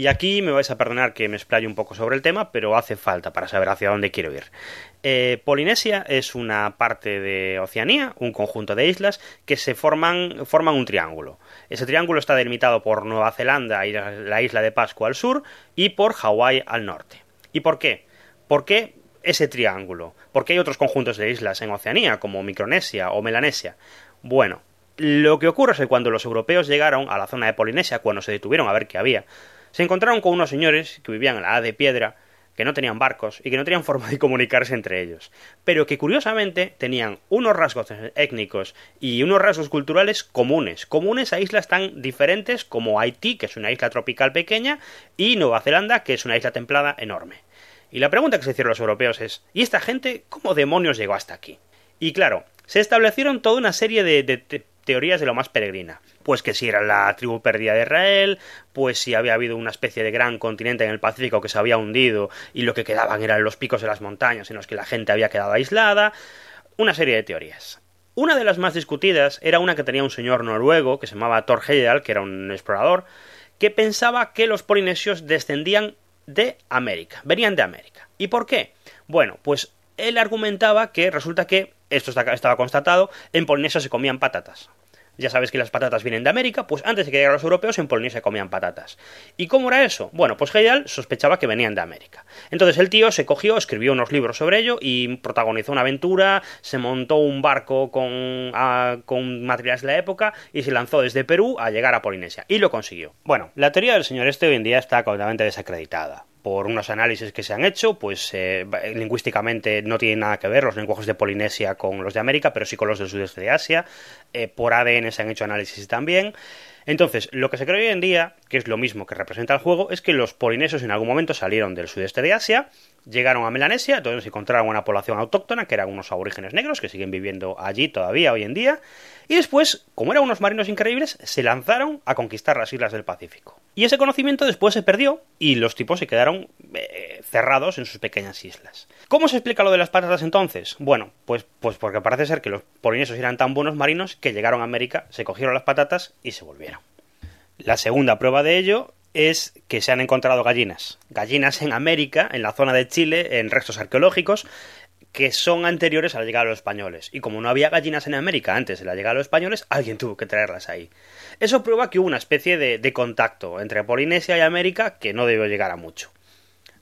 Y aquí me vais a perdonar que me explaye un poco sobre el tema, pero hace falta para saber hacia dónde quiero ir. Eh, Polinesia es una parte de Oceanía, un conjunto de islas que se forman, forman un triángulo. Ese triángulo está delimitado por Nueva Zelanda y la isla de Pascua al sur y por Hawái al norte. ¿Y por qué? ¿Por qué ese triángulo? Porque hay otros conjuntos de islas en Oceanía, como Micronesia o Melanesia. Bueno, lo que ocurre es que cuando los europeos llegaron a la zona de Polinesia, cuando se detuvieron a ver qué había, se encontraron con unos señores que vivían en la edad de piedra, que no tenían barcos y que no tenían forma de comunicarse entre ellos, pero que curiosamente tenían unos rasgos étnicos y unos rasgos culturales comunes, comunes a islas tan diferentes como Haití, que es una isla tropical pequeña, y Nueva Zelanda, que es una isla templada enorme. Y la pregunta que se hicieron los europeos es ¿y esta gente cómo demonios llegó hasta aquí? Y claro, se establecieron toda una serie de, de teorías de lo más peregrina. Pues que si era la tribu perdida de Israel, pues si había habido una especie de gran continente en el Pacífico que se había hundido y lo que quedaban eran los picos de las montañas en los que la gente había quedado aislada. Una serie de teorías. Una de las más discutidas era una que tenía un señor noruego que se llamaba Thor Heyerdahl, que era un explorador, que pensaba que los polinesios descendían de América, venían de América. ¿Y por qué? Bueno, pues él argumentaba que resulta que, esto estaba constatado, en Polinesia se comían patatas. Ya sabes que las patatas vienen de América, pues antes de que llegaran los europeos en Polinesia comían patatas. ¿Y cómo era eso? Bueno, pues Heyal sospechaba que venían de América. Entonces el tío se cogió, escribió unos libros sobre ello y protagonizó una aventura, se montó un barco con, con materiales de la época y se lanzó desde Perú a llegar a Polinesia. Y lo consiguió. Bueno, la teoría del señor este hoy en día está completamente desacreditada por unos análisis que se han hecho, pues eh, lingüísticamente no tienen nada que ver los lenguajes de Polinesia con los de América, pero sí con los del sudeste de Asia. Eh, por ADN se han hecho análisis también. Entonces, lo que se cree hoy en día, que es lo mismo que representa el juego, es que los polinesios en algún momento salieron del sudeste de Asia, llegaron a Melanesia, donde se encontraron una población autóctona, que eran unos aborígenes negros, que siguen viviendo allí todavía hoy en día, y después, como eran unos marinos increíbles, se lanzaron a conquistar las islas del Pacífico. Y ese conocimiento después se perdió y los tipos se quedaron eh, cerrados en sus pequeñas islas. ¿Cómo se explica lo de las patatas entonces? Bueno, pues, pues porque parece ser que los polinesios eran tan buenos marinos que llegaron a América, se cogieron las patatas y se volvieron. La segunda prueba de ello es que se han encontrado gallinas. Gallinas en América, en la zona de Chile, en restos arqueológicos, que son anteriores a la llegada de los españoles. Y como no había gallinas en América antes de la llegada de los españoles, alguien tuvo que traerlas ahí. Eso prueba que hubo una especie de, de contacto entre Polinesia y América que no debió llegar a mucho.